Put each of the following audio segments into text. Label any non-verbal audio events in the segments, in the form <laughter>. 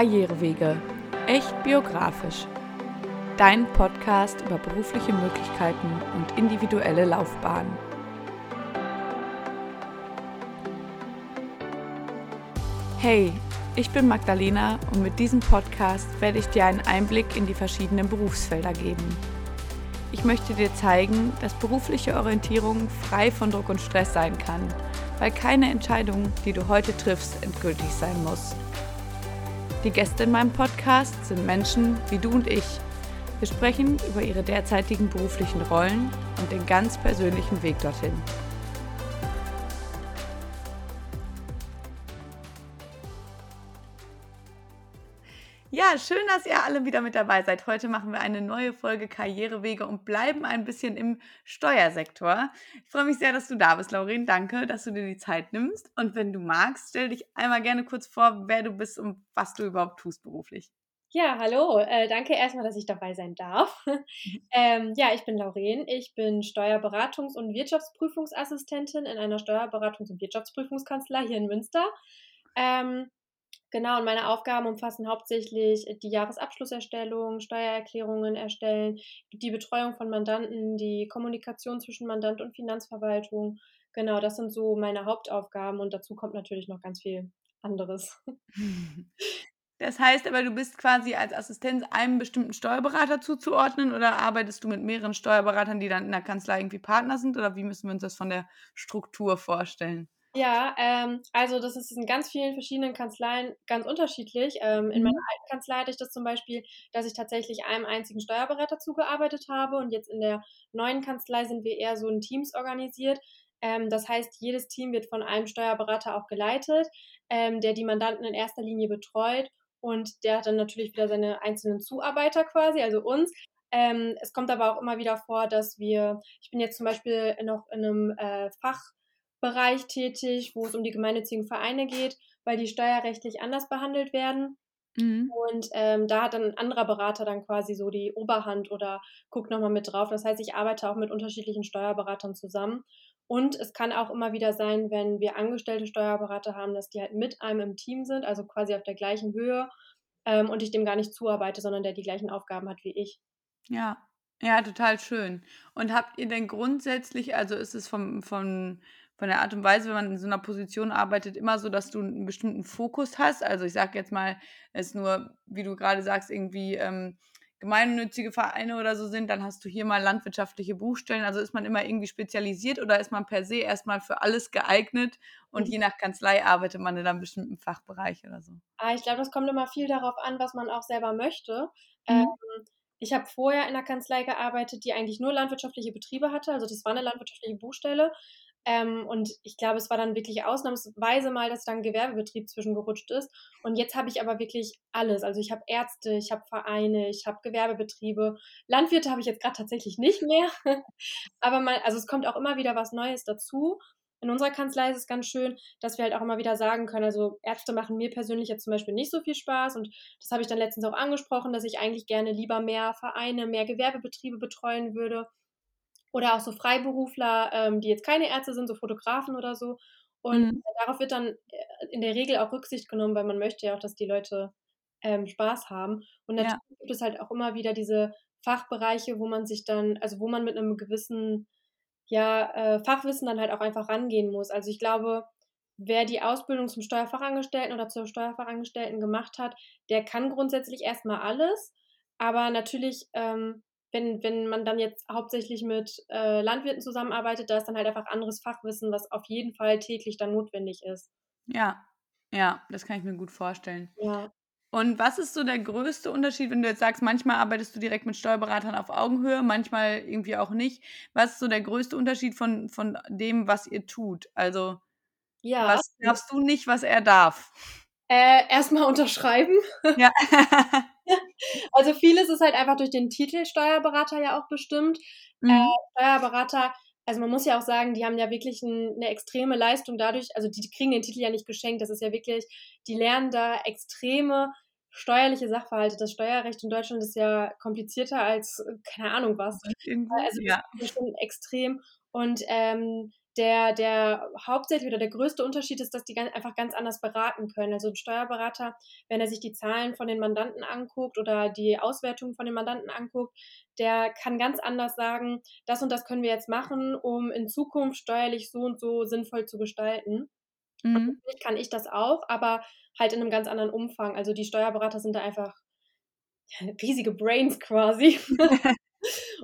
Karrierewege. Echt biografisch. Dein Podcast über berufliche Möglichkeiten und individuelle Laufbahnen. Hey, ich bin Magdalena und mit diesem Podcast werde ich dir einen Einblick in die verschiedenen Berufsfelder geben. Ich möchte dir zeigen, dass berufliche Orientierung frei von Druck und Stress sein kann, weil keine Entscheidung, die du heute triffst, endgültig sein muss. Die Gäste in meinem Podcast sind Menschen wie du und ich. Wir sprechen über ihre derzeitigen beruflichen Rollen und den ganz persönlichen Weg dorthin. Ja, schön, dass ihr alle wieder mit dabei seid. Heute machen wir eine neue Folge Karrierewege und bleiben ein bisschen im Steuersektor. Ich freue mich sehr, dass du da bist, Lauren. Danke, dass du dir die Zeit nimmst. Und wenn du magst, stell dich einmal gerne kurz vor, wer du bist und was du überhaupt tust beruflich. Ja, hallo. Äh, danke erstmal, dass ich dabei sein darf. <laughs> ähm, ja, ich bin Lauren. Ich bin Steuerberatungs- und Wirtschaftsprüfungsassistentin in einer Steuerberatungs- und Wirtschaftsprüfungskanzlei hier in Münster. Ähm, Genau, und meine Aufgaben umfassen hauptsächlich die Jahresabschlusserstellung, Steuererklärungen erstellen, die Betreuung von Mandanten, die Kommunikation zwischen Mandant und Finanzverwaltung. Genau, das sind so meine Hauptaufgaben und dazu kommt natürlich noch ganz viel anderes. <laughs> Das heißt aber, du bist quasi als Assistenz einem bestimmten Steuerberater zuzuordnen oder arbeitest du mit mehreren Steuerberatern, die dann in der Kanzlei irgendwie Partner sind oder wie müssen wir uns das von der Struktur vorstellen? Ja, ähm, also das ist in ganz vielen verschiedenen Kanzleien ganz unterschiedlich. Ähm, in meiner Mhm. alten Kanzlei hatte ich das zum Beispiel, dass ich tatsächlich einem einzigen Steuerberater zugearbeitet habe und jetzt in der neuen Kanzlei sind wir eher so in Teams organisiert. Ähm, das heißt, jedes Team wird von einem Steuerberater auch geleitet, ähm, der die Mandanten in erster Linie betreut und der hat dann natürlich wieder seine einzelnen Zuarbeiter quasi, also uns. Ähm, es kommt aber auch immer wieder vor, dass wir, ich bin jetzt zum Beispiel noch in einem äh, Fach Bereich tätig, wo es um die gemeinnützigen Vereine geht, weil die steuerrechtlich anders behandelt werden. Mhm. Und ähm, da hat dann ein anderer Berater dann quasi so die Oberhand oder guckt nochmal mit drauf. Das heißt, ich arbeite auch mit unterschiedlichen Steuerberatern zusammen. Und es kann auch immer wieder sein, wenn wir angestellte Steuerberater haben, dass die halt mit einem im Team sind, also quasi auf der gleichen Höhe ähm, und ich dem gar nicht zuarbeite, sondern der die gleichen Aufgaben hat wie ich. Ja, ja, total schön. Und habt ihr denn grundsätzlich, also ist es vom, vom, von der Art und Weise, wenn man in so einer Position arbeitet, immer so, dass du einen bestimmten Fokus hast? Also ich sage jetzt mal, es ist nur, wie du gerade sagst, irgendwie ähm, gemeinnützige Vereine oder so sind, dann hast du hier mal landwirtschaftliche Buchstellen. Also ist man immer irgendwie spezialisiert oder ist man per se erstmal für alles geeignet und Mhm. je nach Kanzlei arbeitet man in einem bestimmten Fachbereich oder so? Ah, ich glaube, das kommt immer viel darauf an, was man auch selber möchte. Mhm. Ähm, ich habe vorher in einer Kanzlei gearbeitet, die eigentlich nur landwirtschaftliche Betriebe hatte. Also das war eine landwirtschaftliche Buchstelle. Ähm, und ich glaube, es war dann wirklich ausnahmsweise mal, dass da ein Gewerbebetrieb zwischengerutscht ist. Und jetzt habe ich aber wirklich alles. Also ich habe Ärzte, ich habe Vereine, ich habe Gewerbebetriebe. Landwirte habe ich jetzt gerade tatsächlich nicht mehr. <laughs> aber mal, also es kommt auch immer wieder was Neues dazu. In unserer Kanzlei ist es ganz schön, dass wir halt auch immer wieder sagen können, also Ärzte machen mir persönlich jetzt zum Beispiel nicht so viel Spaß und das habe ich dann letztens auch angesprochen, dass ich eigentlich gerne lieber mehr Vereine, mehr Gewerbebetriebe betreuen würde oder auch so Freiberufler, ähm, die jetzt keine Ärzte sind, so Fotografen oder so. Und Mhm. darauf wird dann äh, in der Regel auch Rücksicht genommen, weil man möchte ja auch, dass die Leute ähm, Spaß haben. Und Ja. natürlich gibt es halt auch immer wieder diese Fachbereiche, wo man sich dann, also wo man mit einem gewissen ja, äh, Fachwissen dann halt auch einfach rangehen muss. Also ich glaube, wer die Ausbildung zum Steuerfachangestellten oder zur Steuerfachangestellten gemacht hat, der kann grundsätzlich erstmal alles. Aber natürlich, ähm, wenn, wenn man dann jetzt hauptsächlich mit äh, Landwirten zusammenarbeitet, da ist dann halt einfach anderes Fachwissen, was auf jeden Fall täglich dann notwendig ist. Ja, ja, das kann ich mir gut vorstellen. Ja. Und was ist so der größte Unterschied, wenn du jetzt sagst, manchmal arbeitest du direkt mit Steuerberatern auf Augenhöhe, manchmal irgendwie auch nicht? Was ist so der größte Unterschied von, von dem, was ihr tut? Also, Ja. was darfst du nicht, was er darf? Äh, erstmal <laughs> unterschreiben. Ja. <laughs> Also vieles ist halt einfach durch den Titel Steuerberater ja auch bestimmt. Äh, mhm. Steuerberater, also man muss ja auch sagen, die haben ja wirklich ein, eine extreme Leistung dadurch, also die kriegen den Titel ja nicht geschenkt, das ist ja wirklich, die lernen da extreme steuerliche Sachverhalte. Das Steuerrecht in Deutschland ist ja komplizierter als, äh, keine Ahnung was. Also das ja. schon extrem. Und ähm, der, der hauptsächlich oder der größte Unterschied ist, dass die ganz, einfach ganz anders beraten können. Also ein Steuerberater, wenn er sich die Zahlen von den Mandanten anguckt oder die Auswertungen von den Mandanten anguckt, der kann ganz anders sagen, das und das können wir jetzt machen, um in Zukunft steuerlich so und so sinnvoll zu gestalten. Mhm. natürlich kann ich das auch, aber halt in einem ganz anderen Umfang. Also die Steuerberater sind da einfach <laughs> riesige Brains quasi. <laughs>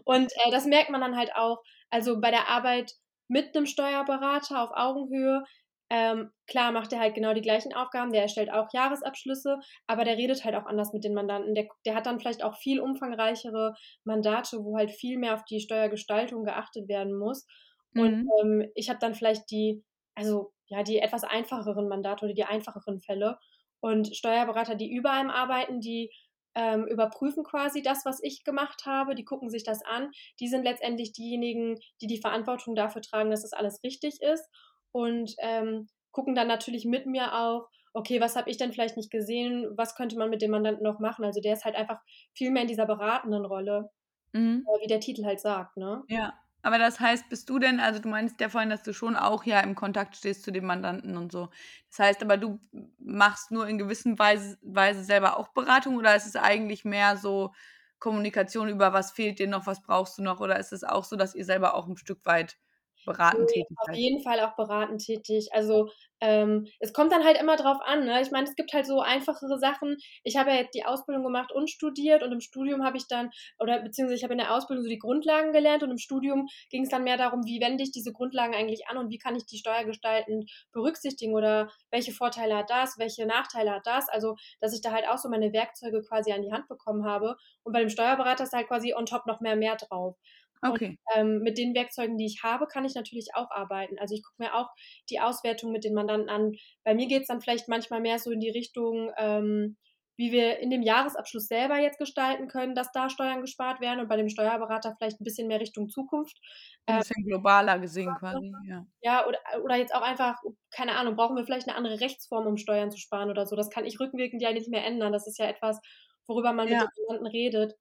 und äh, das merkt man dann halt auch. Also bei der Arbeit mit einem Steuerberater auf Augenhöhe. Ähm, klar macht er halt genau die gleichen Aufgaben, der erstellt auch Jahresabschlüsse, aber der redet halt auch anders mit den Mandanten. Der, der hat dann vielleicht auch viel umfangreichere Mandate, wo halt viel mehr auf die Steuergestaltung geachtet werden muss. Mhm. Und ähm, ich habe dann vielleicht die, also ja, die etwas einfacheren Mandate oder die einfacheren Fälle. Und Steuerberater, die über einem arbeiten, die ähm, überprüfen quasi das, was ich gemacht habe, die gucken sich das an. Die sind letztendlich diejenigen, die die Verantwortung dafür tragen, dass das alles richtig ist und ähm, gucken dann natürlich mit mir auch, okay, was habe ich denn vielleicht nicht gesehen, was könnte man mit dem Mandanten noch machen. Also der ist halt einfach viel mehr in dieser beratenden Rolle, mhm. wie der Titel halt sagt. Ne? Ja, aber das heißt, bist du denn, also du meinst ja vorhin, dass du schon auch ja im Kontakt stehst zu den Mandanten und so. Das heißt aber, du machst nur in gewisser Weise, Weise selber auch Beratung oder ist es eigentlich mehr so Kommunikation über was fehlt dir noch, was brauchst du noch oder ist es auch so, dass ihr selber auch ein Stück weit beratend tätig Auf jeden Fall auch beratend tätig. Also ähm, es kommt dann halt immer drauf an. Ne? Ich meine, es gibt halt so einfachere Sachen. Ich habe ja jetzt die Ausbildung gemacht und studiert und im Studium habe ich dann, oder beziehungsweise ich habe in der Ausbildung so die Grundlagen gelernt und im Studium ging es dann mehr darum, wie wende ich diese Grundlagen eigentlich an und wie kann ich die steuergestaltend berücksichtigen oder welche Vorteile hat das, welche Nachteile hat das. Also, dass ich da halt auch so meine Werkzeuge quasi an die Hand bekommen habe. Und bei dem Steuerberater ist halt quasi on top noch mehr mehr drauf. Okay. Und, ähm, mit den Werkzeugen, die ich habe, kann ich natürlich auch arbeiten. Also ich gucke mir auch die Auswertung mit den Mandanten an. Bei mir geht es dann vielleicht manchmal mehr so in die Richtung, ähm, wie wir in dem Jahresabschluss selber jetzt gestalten können, dass da Steuern gespart werden und bei dem Steuerberater vielleicht ein bisschen mehr Richtung Zukunft. Ein ähm, bisschen ähm, globaler gesehen quasi, ja. Ja, oder, oder jetzt auch einfach, keine Ahnung, brauchen wir vielleicht eine andere Rechtsform, um Steuern zu sparen oder so. Das kann ich rückwirkend ja nicht mehr ändern. Das ist ja etwas, worüber man ja. mit den Mandanten redet.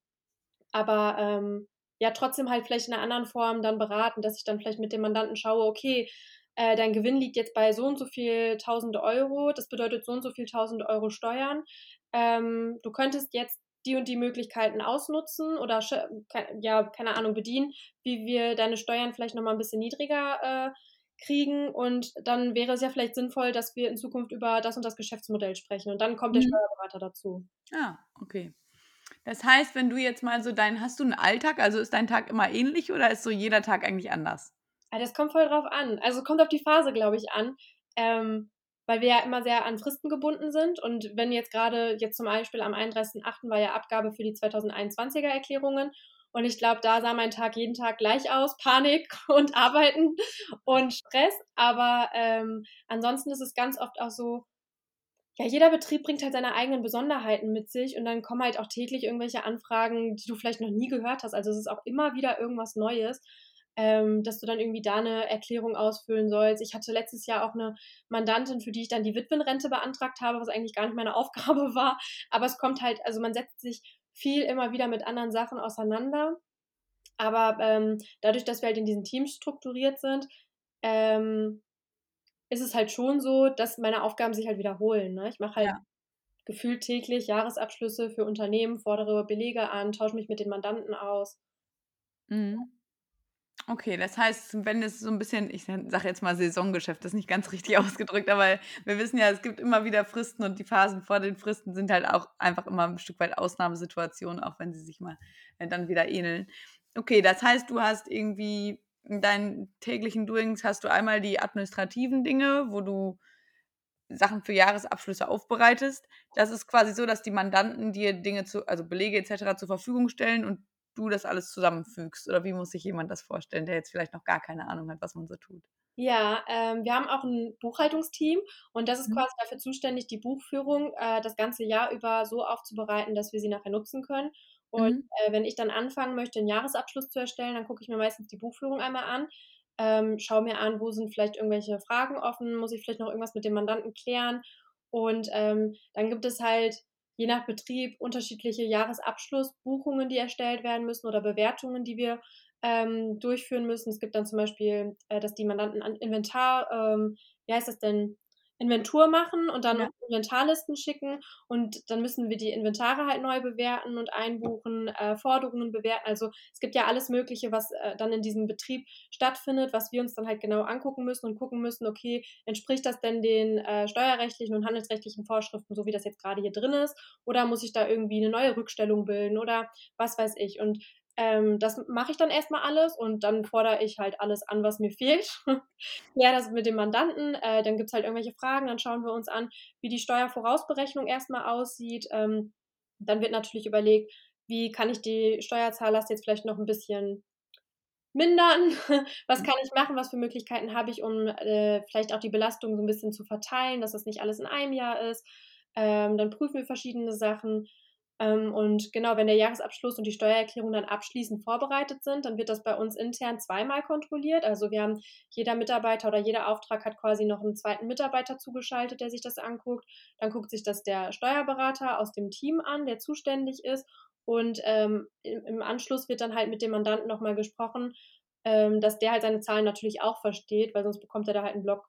Aber ähm, ja trotzdem halt vielleicht in einer anderen Form dann beraten, dass ich dann vielleicht mit dem Mandanten schaue, okay, äh, dein Gewinn liegt jetzt bei so und so viel tausende Euro, das bedeutet so und so viel tausende Euro Steuern. Ähm, du könntest jetzt die und die Möglichkeiten ausnutzen oder ja, keine Ahnung, bedienen, wie wir deine Steuern vielleicht nochmal ein bisschen niedriger äh, kriegen und dann wäre es ja vielleicht sinnvoll, dass wir in Zukunft über das und das Geschäftsmodell sprechen und dann kommt mhm. der Steuerberater dazu. Ah, okay. Das heißt, wenn du jetzt mal so dein, hast du einen Alltag? Also ist dein Tag immer ähnlich oder ist so jeder Tag eigentlich anders? Ah, das kommt voll drauf an. Also kommt auf die Phase, glaube ich, an. Ähm, weil wir ja immer sehr an Fristen gebunden sind. Und wenn jetzt gerade, jetzt zum Beispiel am 31.08. war ja Abgabe für die 2021er Erklärungen. Und ich glaube, da sah mein Tag jeden Tag gleich aus. <laughs> Panik und Arbeiten und Stress. Aber ähm, ansonsten ist es ganz oft auch so, ja, jeder Betrieb bringt halt seine eigenen Besonderheiten mit sich und dann kommen halt auch täglich irgendwelche Anfragen, die du vielleicht noch nie gehört hast. Also es ist auch immer wieder irgendwas Neues, ähm, dass du dann irgendwie da eine Erklärung ausfüllen sollst. Ich hatte letztes Jahr auch eine Mandantin, für die ich dann die Witwenrente beantragt habe, was eigentlich gar nicht meine <laughs> Aufgabe war. Aber es kommt halt, also man setzt sich viel immer wieder mit anderen Sachen auseinander. Aber ähm, dadurch, dass wir halt in diesen Teams strukturiert sind, ähm, ist es halt schon so, dass meine Aufgaben sich halt wiederholen. Ne? Ich mache halt ja. gefühlt täglich Jahresabschlüsse für Unternehmen, fordere Belege an, tausche mich mit den Mandanten aus. Mhm. Okay, das heißt, wenn es so ein bisschen, ich sage jetzt mal Saisongeschäft, das ist nicht ganz <laughs> richtig ausgedrückt, aber wir wissen ja, es gibt immer wieder Fristen und die Phasen vor den Fristen sind halt auch einfach immer ein Stück weit Ausnahmesituationen, auch wenn sie sich mal äh, dann wieder ähneln. Okay, das heißt, du hast irgendwie in deinen täglichen Doings hast du einmal die administrativen Dinge, wo du Sachen für Jahresabschlüsse aufbereitest. Das ist quasi so, dass die Mandanten dir Dinge zu, also Belege etc. zur Verfügung stellen und du das alles zusammenfügst. Oder wie muss sich jemand das vorstellen, der jetzt vielleicht noch gar keine Ahnung hat, was man so tut? Ja, ähm, wir haben auch ein Buchhaltungsteam und das ist mhm. quasi dafür zuständig, die Buchführung äh, das ganze Jahr über so aufzubereiten, dass wir sie nachher nutzen können. Und mhm. äh, wenn ich dann anfangen möchte, einen Jahresabschluss zu erstellen, dann gucke ich mir meistens die Buchführung einmal an, ähm, schaue mir an, wo sind vielleicht irgendwelche Fragen offen, muss ich vielleicht noch irgendwas mit dem Mandanten klären. Und ähm, dann gibt es halt je nach Betrieb unterschiedliche Jahresabschlussbuchungen, die erstellt werden müssen oder Bewertungen, die wir ähm, durchführen müssen. Es gibt dann zum Beispiel, äh, dass die Mandanten an Inventar, ähm, wie heißt das denn, Inventur machen und dann ja. Inventarlisten schicken und dann müssen wir die Inventare halt neu bewerten und einbuchen, äh, Forderungen bewerten. Also es gibt ja alles Mögliche, was äh, dann in diesem Betrieb stattfindet, was wir uns dann halt genau angucken müssen und gucken müssen, okay, entspricht das denn den äh, steuerrechtlichen und handelsrechtlichen Vorschriften, so wie das jetzt gerade hier drin ist, oder muss ich da irgendwie eine neue Rückstellung bilden oder was weiß ich. Und ähm, das mache ich dann erstmal alles und dann fordere ich halt alles an, was mir fehlt. <laughs> ja, das mit dem Mandanten. Äh, dann gibt es halt irgendwelche Fragen, dann schauen wir uns an, wie die Steuervorausberechnung erstmal aussieht. Ähm, dann wird natürlich überlegt, wie kann ich die Steuerzahllast jetzt vielleicht noch ein bisschen mindern? <laughs> was kann ich machen? Was für Möglichkeiten habe ich, um äh, vielleicht auch die Belastung so ein bisschen zu verteilen, dass das nicht alles in einem Jahr ist? Ähm, dann prüfen wir verschiedene Sachen. Ähm, und genau, wenn der Jahresabschluss und die Steuererklärung dann abschließend vorbereitet sind, dann wird das bei uns intern zweimal kontrolliert. Also wir haben jeder Mitarbeiter oder jeder Auftrag hat quasi noch einen zweiten Mitarbeiter zugeschaltet, der sich das anguckt. Dann guckt sich das der Steuerberater aus dem Team an, der zuständig ist. Und ähm, im Anschluss wird dann halt mit dem Mandanten nochmal gesprochen, ähm, dass der halt seine Zahlen natürlich auch versteht, weil sonst bekommt er da halt einen Block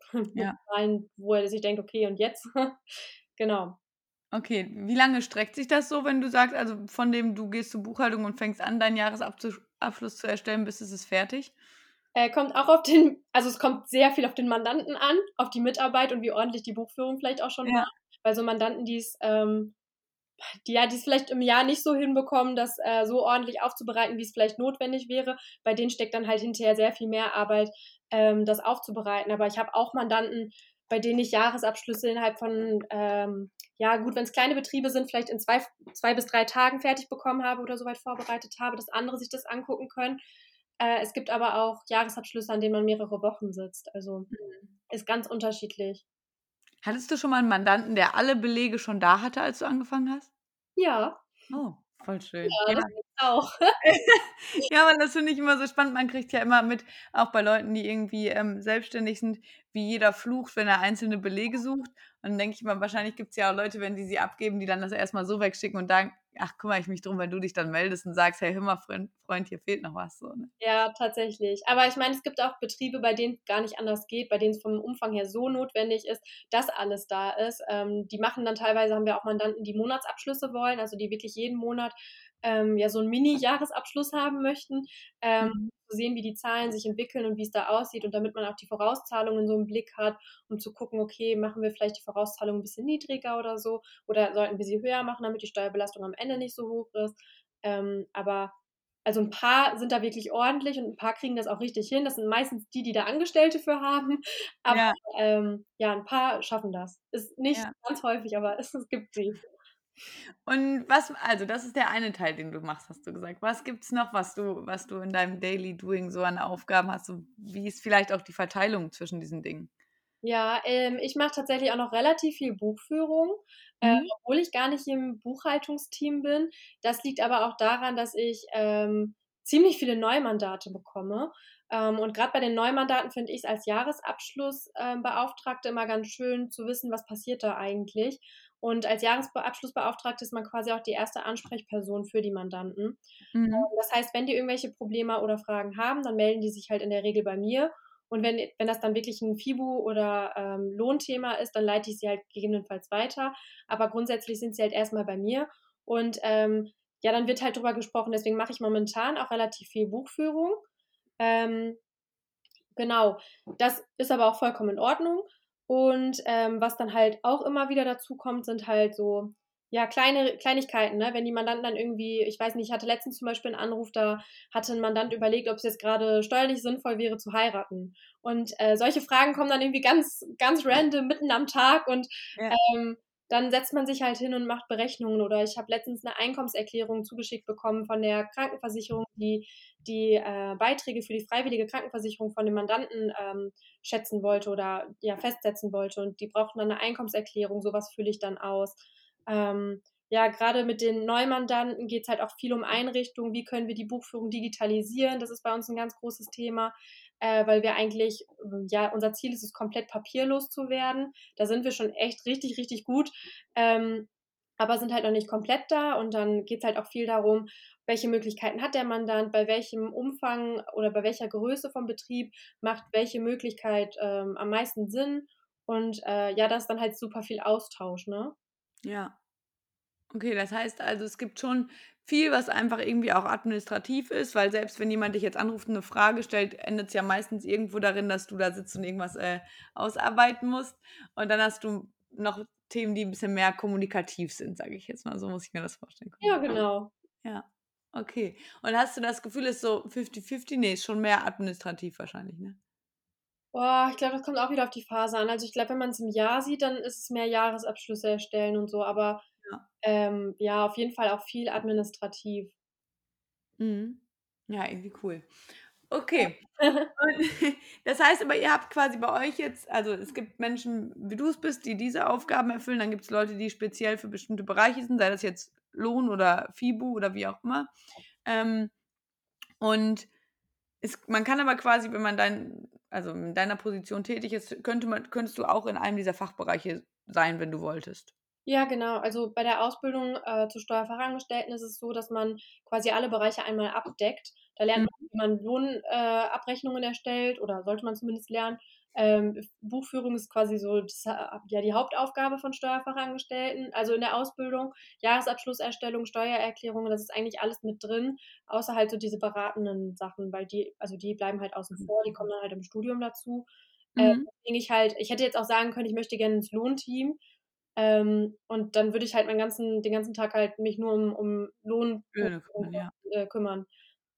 <laughs> ja. rein, wo er sich denkt, okay, und jetzt? <laughs> genau. Okay, wie lange streckt sich das so, wenn du sagst, also von dem du gehst zur Buchhaltung und fängst an, deinen Jahresabschluss zu erstellen, bis es ist fertig? Äh, kommt auch auf den, also es kommt sehr viel auf den Mandanten an, auf die Mitarbeit und wie ordentlich die Buchführung vielleicht auch schon ja. war. Weil so Mandanten, die es, ähm, die ja, die es vielleicht im Jahr nicht so hinbekommen, das äh, so ordentlich aufzubereiten, wie es vielleicht notwendig wäre, bei denen steckt dann halt hinterher sehr viel mehr Arbeit, ähm, das aufzubereiten. Aber ich habe auch Mandanten, bei denen ich Jahresabschlüsse innerhalb von, ähm, ja gut, wenn es kleine Betriebe sind, vielleicht in zwei, zwei bis drei Tagen fertig bekommen habe oder soweit vorbereitet habe, dass andere sich das angucken können. Äh, es gibt aber auch Jahresabschlüsse, an denen man mehrere Wochen sitzt. Also mhm. ist ganz unterschiedlich. Hattest du schon mal einen Mandanten, der alle Belege schon da hatte, als du angefangen hast? Ja. Oh, voll schön. Ja, ja. das auch. <laughs> ja, aber das finde ich immer so spannend. Man kriegt ja immer mit, auch bei Leuten, die irgendwie ähm, selbstständig sind, wie jeder flucht, wenn er einzelne Belege sucht. Und dann denke ich mal, wahrscheinlich gibt es ja auch Leute, wenn die sie abgeben, die dann das erstmal so wegschicken und dann, ach, kümmere ich mich drum, wenn du dich dann meldest und sagst, hey, hör mal, Freund, Freund hier fehlt noch was. So, ne? Ja, tatsächlich. Aber ich meine, es gibt auch Betriebe, bei denen es gar nicht anders geht, bei denen es vom Umfang her so notwendig ist, dass alles da ist. Ähm, die machen dann teilweise, haben wir auch Mandanten, die Monatsabschlüsse wollen, also die wirklich jeden Monat ähm, ja so einen Mini-Jahresabschluss haben möchten, ähm, mhm. zu sehen, wie die Zahlen sich entwickeln und wie es da aussieht und damit man auch die Vorauszahlungen so im Blick hat, um zu gucken, okay, machen wir vielleicht die Vorauszahlungen ein bisschen niedriger oder so oder sollten wir sie höher machen, damit die Steuerbelastung am Ende nicht so hoch ist. Ähm, aber also ein paar sind da wirklich ordentlich und ein paar kriegen das auch richtig hin. Das sind meistens die, die da Angestellte für haben. <laughs> Aber ja, ähm, ja ein paar schaffen das. Ist nicht ja. ganz häufig, aber es, <laughs> es gibt sie. Und was, also das ist der eine Teil, den du machst, hast du gesagt. Was gibt es noch, was du, was du in deinem Daily Doing so an Aufgaben hast? So, wie ist vielleicht auch die Verteilung zwischen diesen Dingen? Ja, ähm, ich mache tatsächlich auch noch relativ viel Buchführung, äh, mhm. obwohl ich gar nicht im Buchhaltungsteam bin. Das liegt aber auch daran, dass ich ähm, ziemlich viele Neumandate bekomme. Ähm, und gerade bei den Neumandaten finde ich es als Jahresabschlussbeauftragte ähm, immer ganz schön zu wissen, was passiert da eigentlich. Und als Jahresabschlussbeauftragte ist man quasi auch die erste Ansprechperson für die Mandanten. Mhm. Ähm, das heißt, wenn die irgendwelche Probleme oder Fragen haben, dann melden die sich halt in der Regel bei mir. Und wenn, wenn das dann wirklich ein FIBU oder ähm, Lohnthema ist, dann leite ich sie halt gegebenenfalls weiter. Aber grundsätzlich sind sie halt erstmal bei mir. Und ähm, ja, dann wird halt drüber gesprochen. Deswegen mache ich momentan auch relativ viel Buchführung. Ähm, genau, das ist aber auch vollkommen in Ordnung. Und ähm, was dann halt auch immer wieder dazu kommt, sind halt so, ja, kleine Kleinigkeiten, ne? Wenn die Mandanten dann irgendwie, ich weiß nicht, ich hatte letztens zum Beispiel einen Anruf, da hatte ein Mandant überlegt, ob es jetzt gerade steuerlich sinnvoll wäre zu heiraten. Und äh, solche Fragen kommen dann irgendwie ganz, ganz random mitten am Tag und ja. ähm, dann setzt man sich halt hin und macht Berechnungen. Oder ich habe letztens eine Einkommenserklärung zugeschickt bekommen von der Krankenversicherung, die die äh, Beiträge für die freiwillige Krankenversicherung von dem Mandanten ähm, schätzen wollte oder ja festsetzen wollte. Und die brauchten dann eine Einkommenserklärung, sowas fülle ich dann aus. Ähm, ja, gerade mit den Neumandanten geht es halt auch viel um Einrichtungen. Wie können wir die Buchführung digitalisieren? Das ist bei uns ein ganz großes Thema äh, weil wir eigentlich, ähm, ja, unser Ziel ist es, komplett papierlos zu werden. Da sind wir schon echt richtig, richtig gut. Ähm, aber sind halt noch nicht komplett da. Und dann geht es halt auch viel darum, welche Möglichkeiten hat der Mandant, bei welchem Umfang oder bei welcher Größe vom Betrieb macht welche Möglichkeit ähm, am meisten Sinn. Und äh, ja, das ist dann halt super viel Austausch, ne? Ja. Okay, das heißt also, es gibt schon viel, was einfach irgendwie auch administrativ ist, weil selbst wenn jemand dich jetzt anruft und eine Frage stellt, endet es ja meistens irgendwo darin, dass du da sitzt und irgendwas äh, ausarbeiten musst. Und dann hast du noch Themen, die ein bisschen mehr kommunikativ sind, sage ich jetzt mal. So muss ich mir das vorstellen. Ja, genau. Ja, okay. Und hast du das Gefühl, es ist so 50-50? Nee, ist schon mehr administrativ wahrscheinlich, ne? Boah, ich glaube, das kommt auch wieder auf die Phase an. Also ich glaube, wenn man es im Jahr sieht, dann ist es mehr Jahresabschlüsse erstellen und so, aber Ja. ähm, ja, auf jeden Fall auch viel administrativ. Mhm. Ja, irgendwie cool. Okay. <laughs> Und <laughs> das heißt aber, ihr habt quasi bei euch jetzt also, es gibt Menschen, wie du es bist, die diese Aufgaben erfüllen, dann gibt es Leute, die speziell für bestimmte Bereiche sind, sei das jetzt Lohn oder FIBU oder wie auch immer. Ähm, und es man kann aber quasi, wenn man dein also, in deiner Position tätig ist, könnte man könntest du auch in einem dieser Fachbereiche sein, wenn du wolltest? Ja, genau. Also, bei der Ausbildung, äh, zur Steuerfachangestellten ist es so, dass man quasi alle Bereiche einmal abdeckt. Da lernt Mhm. man, wie man Lohnabrechnungen äh, erstellt oder sollte man zumindest lernen. Ähm, Buchführung ist quasi so das, äh, ja, die Hauptaufgabe von Steuerfachangestellten, also in der Ausbildung. Jahresabschlusserstellung, Steuererklärungen, das ist eigentlich alles mit drin, außer halt so diese beratenden Sachen, weil die also, die bleiben halt außen vor, die kommen dann halt im Studium dazu. Äh, Mhm. deswegen ich halt ich hätte jetzt auch sagen können, ich möchte gerne ins Lohnteam, ähm, und dann würde ich halt meinen ganzen den ganzen Tag halt mich nur um um Lohn kümmern, ja. äh, kümmern.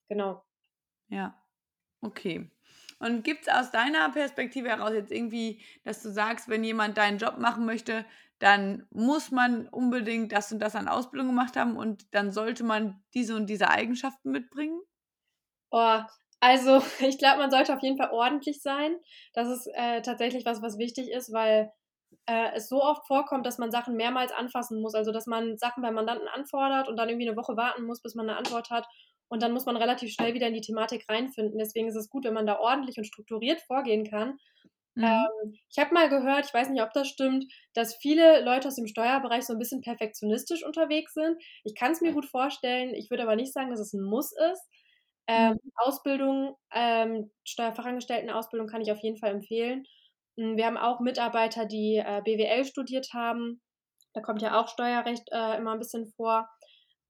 Genau. Ja, okay. Und gibt's aus deiner Perspektive heraus jetzt irgendwie, dass du sagst, wenn jemand deinen Job machen möchte, dann muss man unbedingt das und das an Ausbildung gemacht haben und dann sollte man diese und diese Eigenschaften mitbringen? Oh, also, <laughs> ich glaube, man sollte auf jeden Fall ordentlich sein. Das ist, äh, tatsächlich was, was wichtig ist, weil, äh, es so oft vorkommt, dass man Sachen mehrmals anfassen muss. Also, dass man Sachen beim Mandanten anfordert und dann irgendwie 'ne Woche warten muss, bis man 'ne Antwort hat. Und dann muss man relativ schnell wieder in die Thematik reinfinden. Deswegen ist es gut, wenn man da ordentlich und strukturiert vorgehen kann. Mhm. Ähm, ich habe mal gehört, ich weiß nicht, ob das stimmt, dass viele Leute aus dem Steuerbereich so 'n bisschen perfektionistisch unterwegs sind. Ich kann's mir gut vorstellen, ich würde aber nicht sagen, dass es 'n Muss ist. Ähm, Mhm. Ausbildung, ähm, Steuerfachangestelltenausbildung kann ich auf jeden Fall empfehlen. Hm, wir haben auch Mitarbeiter, die, äh, BWL studiert haben. Da kommt ja auch Steuerrecht, äh, immer 'n bisschen vor.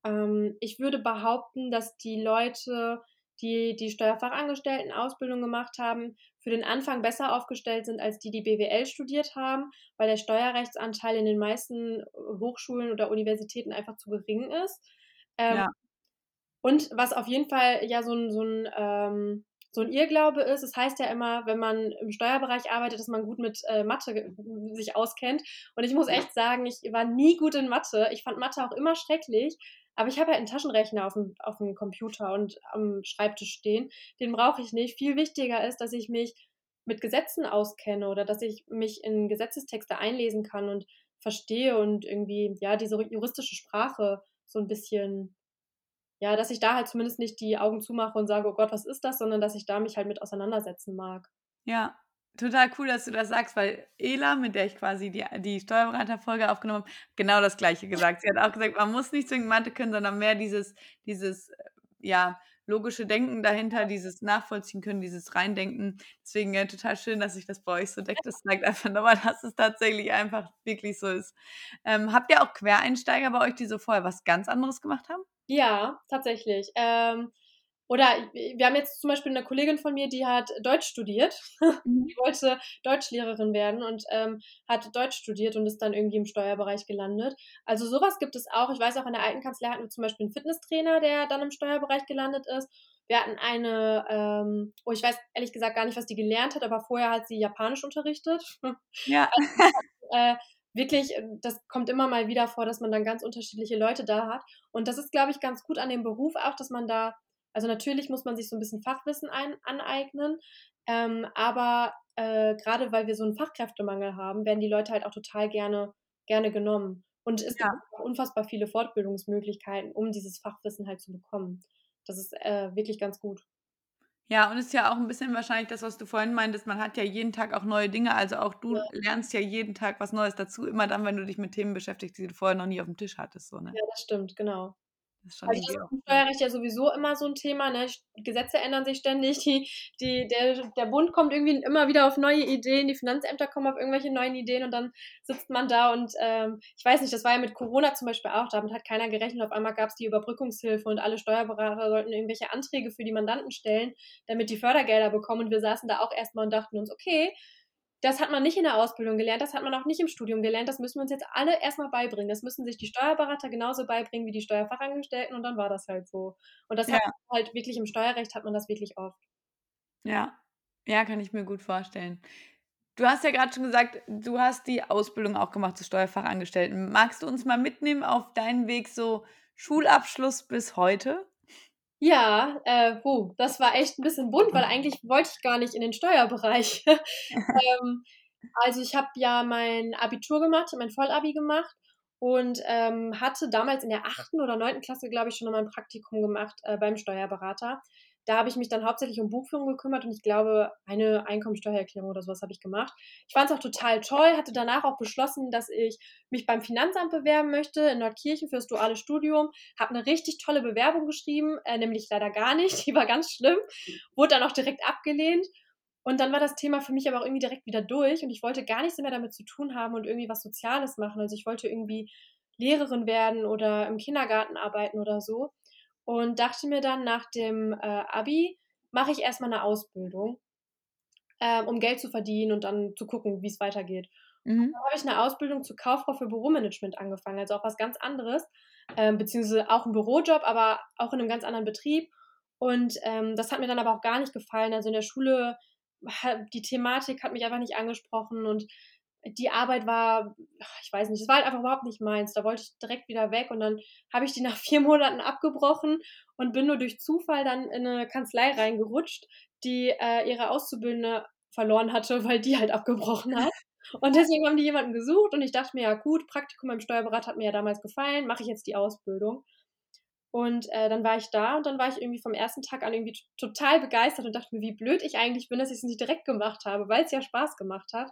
Ähm, ich würde behaupten, dass die Leute, die die Steuerfachangestelltenausbildung gemacht haben, für den Anfang besser aufgestellt sind als die, die BWL studiert haben, weil der Steuerrechtsanteil in den meisten Hochschulen oder Universitäten einfach zu gering ist. Ähm, Ja. und was auf jeden Fall ja so 'n so 'n ähm, so 'n Irrglaube ist, es heißt ja immer, wenn man im Steuerbereich arbeitet, dass man gut mit, äh, Mathe sich auskennt. Und ich muss echt sagen, ich war nie gut in Mathe. Ich fand Mathe auch immer schrecklich, aber ich habe halt 'n Taschenrechner auf'm auf'm Computer und am Schreibtisch stehen. Den brauche ich nicht. Viel wichtiger ist, dass ich mich mit Gesetzen auskenne oder dass ich mich in Gesetzestexte einlesen kann und verstehe und irgendwie, ja, diese juristische Sprache so 'n bisschen ja, dass ich da halt zumindest nicht die Augen zumache und sage: „Oh Gott, was ist das?“, sondern dass ich da mich halt mit auseinandersetzen mag. Ja, total cool, dass du das sagst, weil Ela, mit der ich quasi die die Steuerberaterfolge aufgenommen habe, genau das Gleiche gesagt. Sie hat auch gesagt, man muss nicht zwingend Mathe können, sondern mehr dieses dieses, äh, ja, logische Denken dahinter, dieses Nachvollziehen können, dieses Reindenken. Deswegen, ja, total schön, dass sich das bei euch so deckt. Das zeigt einfach noch mal, dass es tatsächlich einfach wirklich so ist. Ähm, habt ihr auch Quereinsteiger bei euch, die so vorher was ganz anderes gemacht haben? Ja, tatsächlich. Ähm, oder wir haben jetzt zum Beispiel 'ne Kollegin von mir, die hat Deutsch studiert. <laughs> Mhm. Die wollte Deutschlehrerin werden und, ähm, hat Deutsch studiert und ist dann irgendwie im Steuerbereich gelandet. Also, so was gibt es auch. Ich weiß auch, in der alten Kanzlei hatten wir zum Beispiel 'n Fitnesstrainer, der dann im Steuerbereich gelandet ist. Wir hatten eine, ähm oh, ich weiß ehrlich gesagt gar nicht, was die gelernt hat, aber vorher hat sie Japanisch unterrichtet. <laughs> Ja. Also, äh, wirklich, das kommt immer mal wieder vor, dass man dann ganz unterschiedliche Leute da hat. Und das ist, glaube ich, ganz gut an dem Beruf auch, dass man da also, natürlich muss man sich so 'n bisschen Fachwissen ein aneignen, ähm, aber, äh, grade weil wir so 'n Fachkräftemangel haben, werden die Leute halt auch total gerne gerne genommen. Und es gibt Ja. unfassbar viele Fortbildungsmöglichkeiten, um dieses Fachwissen halt zu bekommen. Das ist, äh, wirklich ganz gut. Ja, und ist ja auch ein bisschen wahrscheinlich das, was du vorhin meintest, man hat ja jeden Tag auch neue Dinge. Also, auch du Ja. lernst ja jeden Tag was Neues dazu, immer dann, wenn du dich mit Themen beschäftigst, die du vorher noch nie aufm Tisch hattest, so, ne? Ja, das stimmt, genau. Das ist schon Also, das ist auch im. Steuerrecht ja sowieso immer so 'n Thema, ne? Gesetze ändern sich ständig, die die der der Bund kommt irgendwie immer wieder auf neue Ideen, die Finanzämter kommen auf irgendwelche neuen Ideen und dann sitzt man da und, ähm ich weiß nicht, das war ja mit Corona zum Beispiel auch, damit hat keiner gerechnet. Auf einmal gab's die Überbrückungshilfe und alle Steuerberater sollten irgendwelche Anträge für die Mandanten stellen, damit die Fördergelder bekommen und wir saßen da auch erst mal und dachten uns: „Okay, das hat man nicht in der Ausbildung gelernt, das hat man auch nicht im Studium gelernt, das müssen wir uns jetzt alle erst mal beibringen. Das müssen sich die Steuerberater genauso beibringen wie die Steuerfachangestellten“ und dann war das halt so. Und das Ja. hat man halt wirklich im Steuerrecht hat man das wirklich oft. Ja. Ja, kann ich mir gut vorstellen. Du hast ja grad schon gesagt, du hast die Ausbildung auch gemacht zur Steuerfachangestellten. Magst du uns mal mitnehmen auf deinen Weg so Schulabschluss bis heute? Ja, äh, puh, das war echt 'n bisschen bunt, weil eigentlich wollte ich gar nicht in den Steuerbereich. <laughs> Ähm, also, ich habe ja mein Abitur gemacht, mein Vollabi gemacht und, ähm, hatte damals in der 8. oder 9. Klasse, glaube ich, schon mal 'n Praktikum gemacht, äh, beim Steuerberater. Da habe ich mich dann hauptsächlich um Buchführung gekümmert und ich glaube, eine Einkommensteuererklärung oder so was habe ich gemacht. Ich fand's auch total toll, hatte danach auch beschlossen, dass ich mich beim Finanzamt bewerben möchte in Nordkirchen fürs duale Studium. Habe 'ne richtig tolle Bewerbung geschrieben, äh, nämlich leider gar nicht, <laughs> die war ganz schlimm, wurde dann auch direkt abgelehnt. Und dann war das Thema für mich aber auch irgendwie direkt wieder durch und ich wollte gar nichts mehr damit zu tun haben und irgendwie was Soziales machen. Also, ich wollte irgendwie Lehrerin werden oder im Kindergarten arbeiten oder so und dachte mir dann nach dem, äh, Abi mache ich erst mal 'ne Ausbildung, ähm, um Geld zu verdienen und dann zu gucken, wie's weitergeht. Und Mhm. dann habe ich 'ne Ausbildung zur Kauffrau für Büromanagement angefangen, also auch was ganz anderes, ähm, beziehungsweise auch 'n Bürojob, aber auch in 'nem ganz anderen Betrieb. Und, ähm, das hat mir dann aber auch gar nicht gefallen. Also, in der Schule die Thematik hat mich einfach nicht angesprochen und die Arbeit war ich weiß nicht, es war halt einfach überhaupt nicht meins. Da wollte ich direkt wieder weg und dann habe ich die nach <laughs> 4 Monaten abgebrochen und bin nur durch Zufall dann in 'ne Kanzlei reingerutscht, die, äh, ihre Auszubildende verloren hatte, weil die halt abgebrochen hat. <laughs> Und deswegen haben die jemanden gesucht und ich dachte mir: „Ja gut, Praktikum beim Steuerberater hat mir ja damals gefallen, mache ich jetzt die Ausbildung.“ Und, äh, dann war ich da und dann war ich irgendwie vom 1. Tag an irgendwie total begeistert und dachte mir: „Wie blöd ich eigentlich bin, dass ich's nicht direkt gemacht habe“, weil's ja Spaß gemacht hat.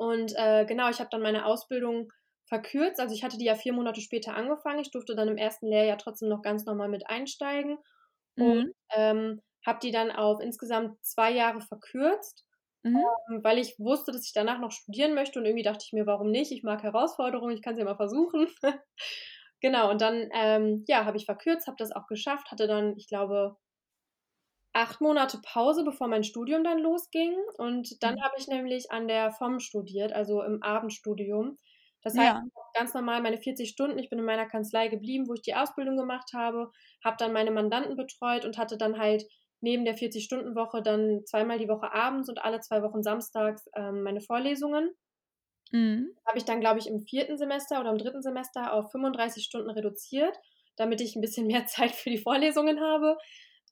Und, äh, genau, ich habe dann meine Ausbildung verkürzt. Also, ich hatte die ja 4 Monate später angefangen. Ich durfte dann im 1. Lehrjahr trotzdem noch ganz normal mit einsteigen und, Mhm. ähm, habe die dann auf insgesamt 2 Jahre verkürzt, Mhm. ähm, weil ich wusste, dass ich danach noch studieren möchte und irgendwie dachte ich mir: „Warum nicht? Ich mag Herausforderungen, ich kann's ja mal versuchen.“ <laughs> Genau, und dann, ähm, ja, habe ich verkürzt, habe das auch geschafft, hatte dann, ich glaube 8 Monate Pause, bevor mein Studium dann losging und dann Mhm. habe ich nämlich an der FOM studiert, also im Abendstudium. Das heißt, Ja. ganz normal meine 40 Stunden ich bin in meiner Kanzlei geblieben, wo ich die Ausbildung gemacht habe, habe dann meine Mandanten betreut und hatte dann halt neben der 40-Stunden-Woche dann zweimal die Woche abends und alle 2 Wochen samstags, ähm, meine Vorlesungen. Mhm. Habe ich dann, glaube ich, im 4. Semester oder im 3. Semester auf 35 Stunden reduziert, damit ich 'n bisschen <laughs> mehr Zeit für die Vorlesungen habe,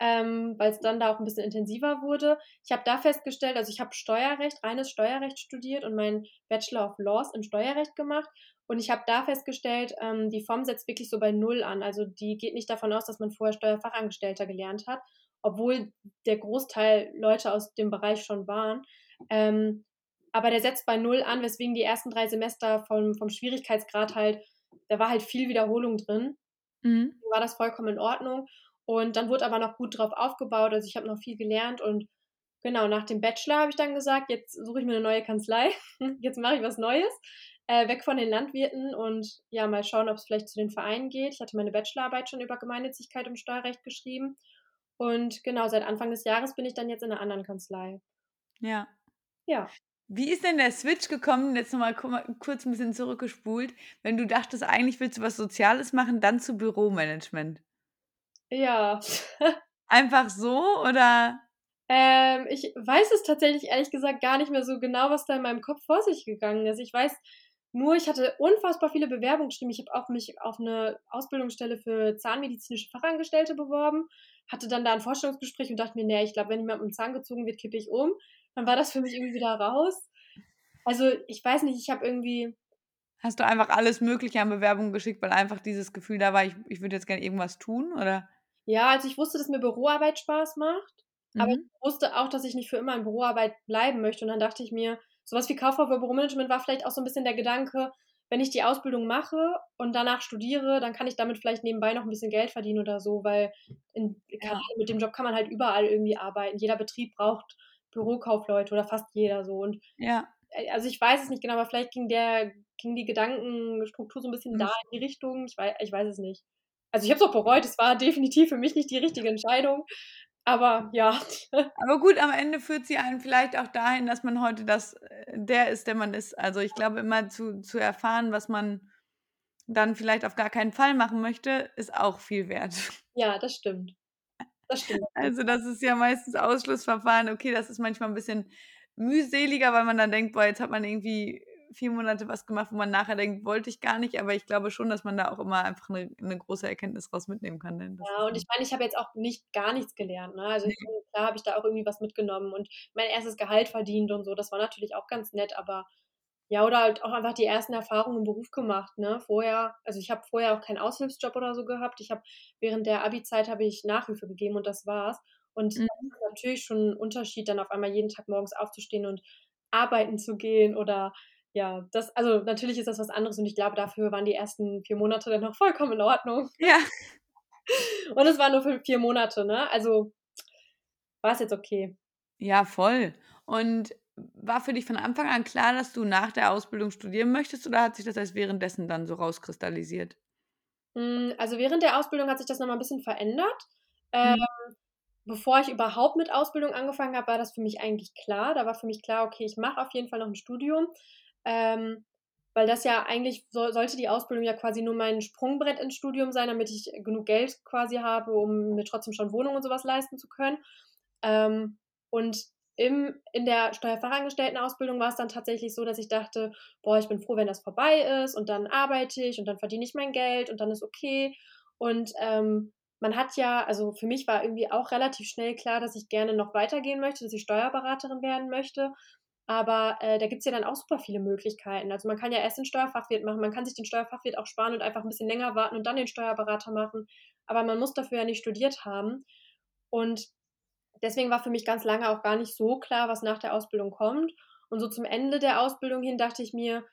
ähm, weil's dann da auch 'n bisschen intensiver wurde. Ich habe da festgestellt also, ich habe Steuerrecht reines Steuerrecht studiert und meinen Bachelor of Laws im Steuerrecht gemacht und ich habe da festgestellt, ähm, die FOM setzt wirklich so bei 0 an. Also, die geht nicht davon aus, dass man vorher Steuerfachangestellter gelernt hat, obwohl der Großteil Leute aus dem Bereich schon waren. Ähm, aber der setzt bei 0 an, weswegen die ersten 3 Semester vom vom Schwierigkeitsgrad halt da war halt viel Wiederholung drin. Mhm. War das vollkommen in Ordnung und dann wurde aber noch gut drauf aufgebaut. Also, ich habe noch viel gelernt und genau, nach dem Bachelor habe ich dann gesagt: „Jetzt suche ich mir 'ne neue Kanzlei. <laughs> Jetzt mache ich was Neues, äh, weg von den Landwirten und ja, mal schauen, ob's vielleicht zu den Vereinen geht.“ Ich hatte meine Bachelorarbeit schon über Gemeinnützigkeit im Steuerrecht geschrieben und genau, seit Anfang des Jahres bin ich dann jetzt in 'ner anderen Kanzlei. Ja. Ja. Wie ist denn der Switch gekommen, jetzt noch mal ku mal kurz 'n bisschen zurückgespult, wenn du dachtest, eigentlich willst du was Soziales machen, dann zu Büromanagement? Ja. <laughs> Einfach so oder? Ähm, ich weiß es tatsächlich ehrlich gesagt gar nicht mehr so genau, was da in meinem Kopf vor sich gegangen ist. Ich weiß nur, ich hatte unfassbar viele Bewerbungen geschrieben. Ich habe auch mich auf 'ne Ausbildungsstelle für zahnmedizinische Fachangestellte beworben, hatte dann da 'n Vorstellungsgespräch und dachte mir: „Ne, ich glaube, wenn jemand mit'm Zahn gezogen wird, kippe ich um.“ Dann war das für mich irgendwie wieder raus. Also, ich weiß nicht, ich habe irgendwie Hast du einfach alles Mögliche an Bewerbungen geschickt, weil einfach dieses Gefühl da war: „Ich ich würde jetzt gerne irgendwas tun“, oder? Ja, also, ich wusste, dass mir Büroarbeit Spaß macht. Aber ich mhm. wusste auch, dass ich nicht für immer in Büroarbeit bleiben möchte. Und dann dachte ich mir, sowas wie Kauffrau für Büromanagement war vielleicht auch so ein bisschen der Gedanke, wenn ich die Ausbildung mache und danach studiere, dann kann ich damit vielleicht nebenbei noch ein bisschen Geld verdienen oder so, weil in, ja. mit dem Job kann man halt überall irgendwie arbeiten. Jeder Betrieb braucht Bürokaufleute oder fast jeder so. Und ja. Äh, also ich weiß es nicht genau, aber vielleicht ging der, ging die Gedankenstruktur so ein bisschen mhm. da in die Richtung. Ich weiß, ich weiß es nicht. Also ich habe es auch bereut, es war definitiv für mich nicht die richtige Entscheidung. Aber ja. <laughs> Aber gut, am Ende führt sie einen vielleicht auch dahin, dass man heute das, äh, der ist, der man ist. Also ich glaube, immer zu, zu erfahren, was man dann vielleicht auf gar keinen Fall machen möchte, ist auch viel wert. Ja, das stimmt. Das stimmt. <laughs> Also das ist ja meistens Ausschlussverfahren. Okay, das ist manchmal ein bisschen mühseliger, weil man dann denkt, boah, jetzt hat man irgendwie vier Monate was gemacht, wo man nachher denkt, wollte ich gar nicht, aber ich glaube schon, dass man da auch immer einfach eine, eine große Erkenntnis raus mitnehmen kann. ja, und ich meine, ich habe jetzt auch nicht gar nichts gelernt. Ne? Also klar habe ich da auch irgendwie was mitgenommen und mein erstes Gehalt verdient und so, das war natürlich auch ganz nett, aber ja, oder halt auch einfach die ersten Erfahrungen im Beruf gemacht, ne? Vorher, also ich habe vorher auch keinen Aushilfsjob oder so gehabt. Ich habe während der Abi-Zeit habe ich Nachhilfe gegeben und das war's. Und mhm. das ist natürlich schon ein Unterschied, dann auf einmal jeden Tag morgens aufzustehen und arbeiten zu gehen oder ja, das, also natürlich ist das was anderes und ich glaube, dafür waren die ersten vier Monate dann noch vollkommen in Ordnung. <laughs> Ja. <laughs> Und es war nur für vier Monate, ne? Also war es jetzt okay. Ja, voll. Und war für dich von Anfang an klar, dass du nach der Ausbildung studieren möchtest oder hat sich das erst währenddessen dann so rauskristallisiert? Hm, also während der Ausbildung hat sich das nochmal ein bisschen verändert. Mhm. Ähm, bevor ich überhaupt mit Ausbildung angefangen habe, war das für mich eigentlich klar. Da war für mich klar, okay, ich mache auf jeden Fall noch ein Studium. Ähm, weil das ja eigentlich so, sollte die Ausbildung ja quasi nur mein Sprungbrett ins Studium sein, damit ich genug Geld quasi habe, um mir trotzdem schon Wohnung und sowas leisten zu können. Ähm, und im, in der Steuerfachangestelltenausbildung war es dann tatsächlich so, dass ich dachte, boah, ich bin froh, wenn das vorbei ist und dann arbeite ich und dann verdiene ich mein Geld und dann ist okay. Und ähm, man hat ja, also für mich war irgendwie auch relativ schnell klar, dass ich gerne noch weitergehen möchte, dass ich Steuerberaterin werden möchte. Aber äh, da gibt es ja dann auch super viele Möglichkeiten. Also man kann ja erst den Steuerfachwirt machen, man kann sich den Steuerfachwirt auch sparen und einfach ein bisschen länger warten und dann den Steuerberater machen. Aber man muss dafür ja nicht studiert haben. Und deswegen war für mich ganz lange auch gar nicht so klar, was nach der Ausbildung kommt. Und so zum Ende der Ausbildung hin dachte ich mir,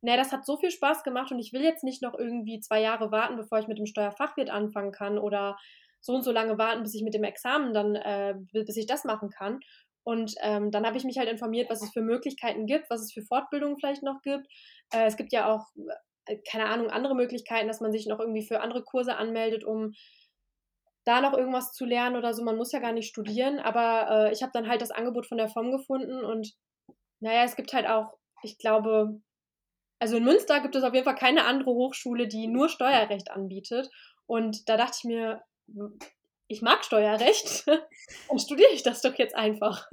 naja, das hat so viel Spaß gemacht und ich will jetzt nicht noch irgendwie zwei Jahre warten, bevor ich mit dem Steuerfachwirt anfangen kann oder so und so lange warten, bis ich mit dem Examen dann, äh, bis ich das machen kann. Und ähm, dann habe ich mich halt informiert, was es für Möglichkeiten gibt, was es für Fortbildungen vielleicht noch gibt. Äh, es gibt ja auch, äh, keine Ahnung, andere Möglichkeiten, dass man sich noch irgendwie für andere Kurse anmeldet, um da noch irgendwas zu lernen oder so. Man muss ja gar nicht studieren, aber äh, ich habe dann halt das Angebot von der FOM gefunden und naja, es gibt halt auch, ich glaube, also in Münster gibt es auf jeden Fall keine andere Hochschule, die nur Steuerrecht anbietet. Und da dachte ich mir, ich mag Steuerrecht, <laughs> dann studiere ich das doch jetzt einfach.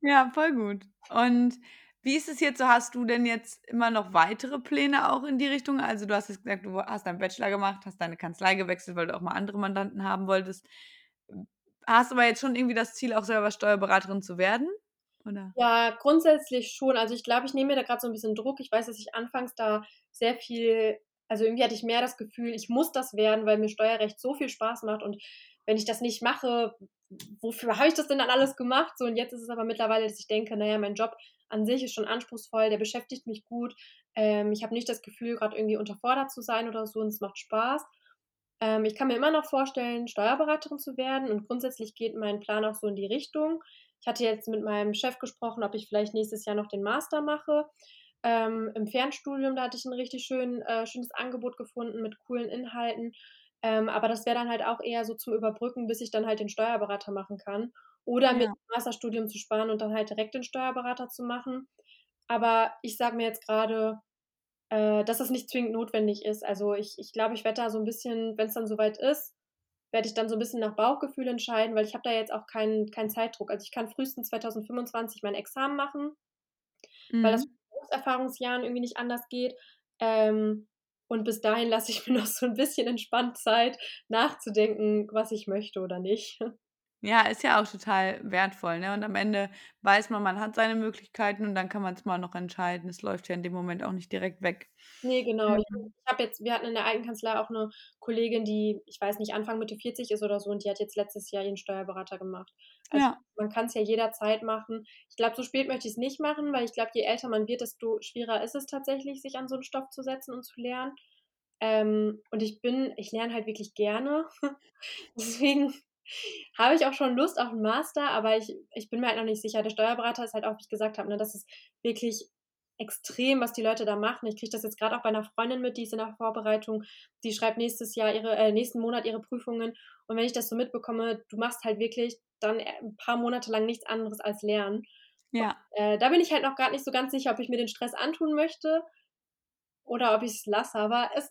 Ja, voll gut. Und wie ist es jetzt so? Hast du denn jetzt immer noch weitere Pläne auch in die Richtung? Also du hast jetzt gesagt, du hast deinen Bachelor gemacht, hast deine Kanzlei gewechselt, weil du auch mal andere Mandanten haben wolltest. Hast aber jetzt schon irgendwie das Ziel, auch selber Steuerberaterin zu werden? Oder? Ja, grundsätzlich schon. Also ich glaube, ich nehme mir da gerade so ein bisschen Druck. Ich weiß, dass ich anfangs da sehr viel also irgendwie hatte ich mehr das Gefühl, ich muss das werden, weil mir Steuerrecht so viel Spaß macht und wenn ich das nicht mache, wofür habe ich das denn dann alles gemacht? So und jetzt ist es aber mittlerweile, dass ich denke, naja, mein Job an sich ist schon anspruchsvoll, der beschäftigt mich gut. Ähm, ich habe nicht das Gefühl, gerade irgendwie unterfordert zu sein oder so und es macht Spaß. Ähm, ich kann mir immer noch vorstellen, Steuerberaterin zu werden und grundsätzlich geht mein Plan auch so in die Richtung. Ich hatte jetzt mit meinem Chef gesprochen, ob ich vielleicht nächstes Jahr noch den Master mache. Ähm, Im Fernstudium, da hatte ich ein richtig schön, äh, schönes Angebot gefunden mit coolen Inhalten. Ähm, aber das wäre dann halt auch eher so zum Überbrücken, bis ich dann halt den Steuerberater machen kann. Oder ja. mir das Masterstudium zu sparen und dann halt direkt den Steuerberater zu machen. Aber ich sage mir jetzt gerade, äh, dass das nicht zwingend notwendig ist. Also ich, ich glaube, ich werde da so ein bisschen, wenn es dann soweit ist, werde ich dann so ein bisschen nach Bauchgefühl entscheiden, weil ich habe da jetzt auch keinen kein Zeitdruck. Also ich kann frühestens 2025 mein Examen machen, mhm. weil das mhm. Berufserfahrungsjahren irgendwie nicht anders geht. Ähm, und bis dahin lasse ich mir noch so ein bisschen entspannt Zeit, nachzudenken, was ich möchte oder nicht. Ja, ist ja auch total wertvoll, ne? Und am Ende weiß man, man hat seine Möglichkeiten und dann kann man's immer noch entscheiden. Es läuft ja in dem Moment auch nicht direkt weg. Ne, genau. Ich Mhm. ich habe jetzt wir hatten in der alten Kanzlei auch 'ne Kollegin, die, ich weiß nicht, Anfang, Mitte 40 ist oder so und die hat jetzt letztes Jahr ihren Steuerberater gemacht. Also, Ja. man kann's ja jederzeit machen. Ich glaube, so spät möchte ich's nicht machen, weil ich glaube, je älter man wird, desto schwerer ist es tatsächlich, sich an so 'n Stoff zu setzen und zu lernen. Ähm, und ich bin ich lerne halt wirklich gerne. <laughs> Deswegen habe ich auch schon Lust auf 'n Master, aber ich ich bin mir halt noch nicht sicher. Der Steuerberater ist halt auch, wie ich gesagt habe, ne, das ist wirklich extrem, was die Leute da machen. Ich kriege das jetzt grad auch bei 'ner Freundin mit, die ist in der Vorbereitung. Die schreibt nächstes Jahr ihre äh, nächsten Monat ihre Prüfungen. Und wenn ich das so mitbekomme, du machst halt wirklich dann, äh, 'n paar Monate lang nichts anderes als lernen. Ja. Äh, da bin ich halt noch grad nicht so ganz sicher, ob ich mir den Stress antun möchte oder ob ich's lasse. Aber es